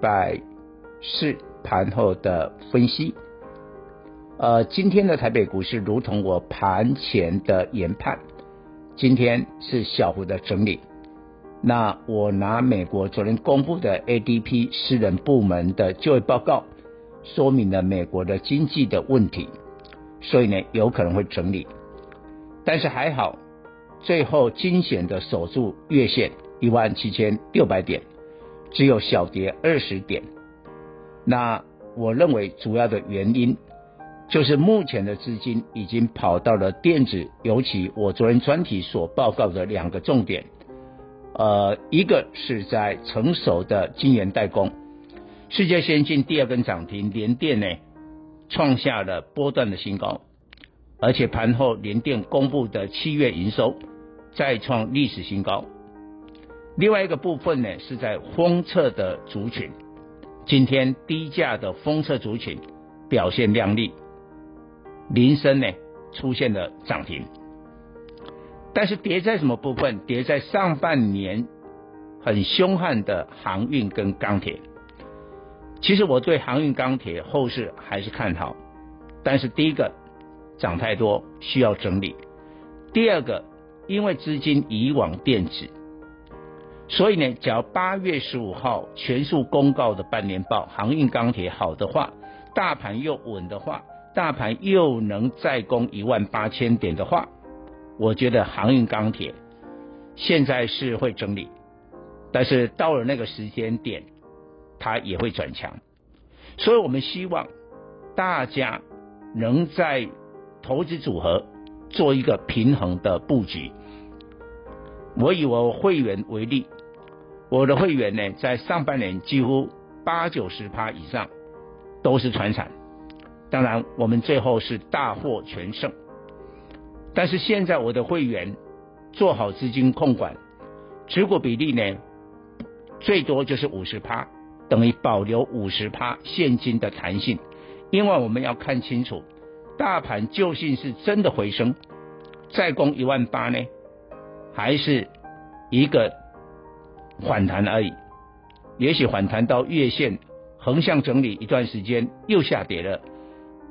拜四盘后的分析。呃，今天的台北股市如同我盘前的研判，今天是小幅的整理。那我拿美国昨天公布的 ADP 私人部门的就业报告，说明了美国的经济的问题，所以呢有可能会整理，但是还好。最后惊险的守住月线一万七千六百点，只有小跌二十点。那我认为主要的原因就是目前的资金已经跑到了电子，尤其我昨天专题所报告的两个重点，呃，一个是在成熟的晶圆代工，世界先进第二根涨停，联电呢创下了波段的新高，而且盘后联电公布的七月营收。再创历史新高。另外一个部分呢，是在封测的族群，今天低价的封测族群表现亮丽，林森呢出现了涨停。但是跌在什么部分？跌在上半年很凶悍的航运跟钢铁。其实我对航运钢铁后市还是看好，但是第一个涨太多需要整理，第二个。因为资金移往电子，所以呢，只要八月十五号全数公告的半年报，航运钢铁好的话，大盘又稳的话，大盘又能再攻一万八千点的话，我觉得航运钢铁现在是会整理，但是到了那个时间点，它也会转强，所以我们希望大家能在投资组合做一个平衡的布局。我以我会员为例，我的会员呢，在上半年几乎八九十趴以上都是传产，当然我们最后是大获全胜。但是现在我的会员做好资金控管，持股比例呢，最多就是五十趴，等于保留五十趴现金的弹性，因为我们要看清楚，大盘究竟是真的回升，再攻一万八呢？还是一个反弹而已，也许反弹到月线横向整理一段时间又下跌了，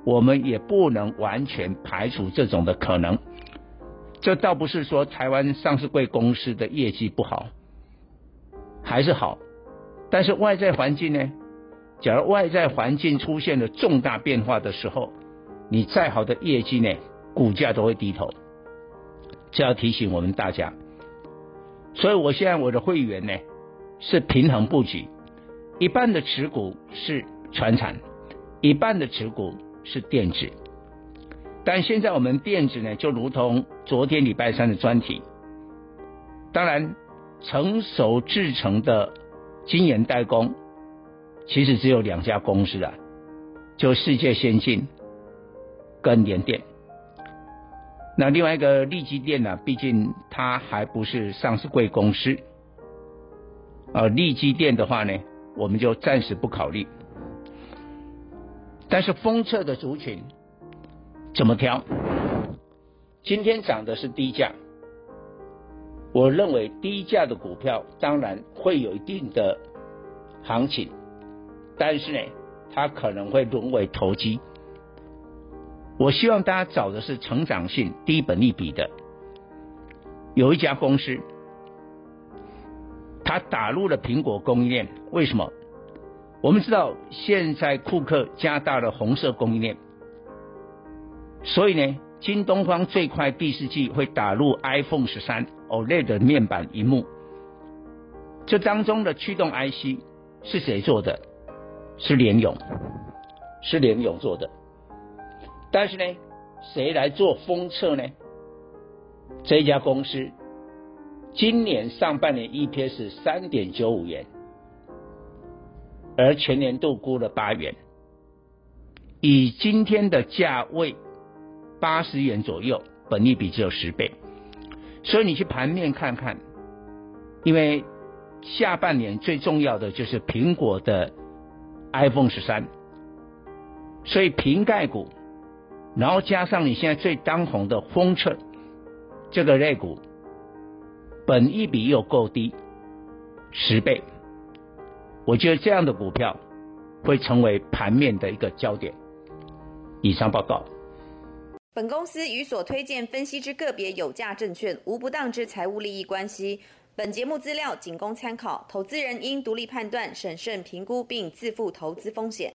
我们也不能完全排除这种的可能。这倒不是说台湾上市贵公司的业绩不好，还是好，但是外在环境呢？假如外在环境出现了重大变化的时候，你再好的业绩呢，股价都会低头。这要提醒我们大家，所以我现在我的会员呢是平衡布局，一半的持股是传产，一半的持股是电子。但现在我们电子呢，就如同昨天礼拜三的专题，当然成熟制程的晶圆代工，其实只有两家公司啊，就世界先进跟联电。那另外一个利基电呢？毕竟它还不是上市贵公司，呃，力积电的话呢，我们就暂时不考虑。但是封测的族群怎么挑？今天涨的是低价，我认为低价的股票当然会有一定的行情，但是呢，它可能会沦为投机。我希望大家找的是成长性、低本利比的。有一家公司，它打入了苹果供应链。为什么？我们知道现在库克加大了红色供应链，所以呢，京东方最快第四季会打入 iPhone 十三 OLED 面板萤幕。这当中的驱动 IC 是谁做的？是联咏，是联咏做的。但是呢，谁来做封测呢？这家公司今年上半年 EPS 三点九五元，而全年度估了八元，以今天的价位八十元左右，本利比只有十倍，所以你去盘面看看，因为下半年最重要的就是苹果的 iPhone 十三，所以瓶盖股，然后加上你现在最当红的风车这个类股，本一比又够低，十倍。我觉得这样的股票会成为盘面的一个焦点。以上报告。本公司与所推荐分析之个别有价证券无不当之财务利益关系。本节目资料仅供参考，投资人应独立判断、审慎评估并自负投资风险。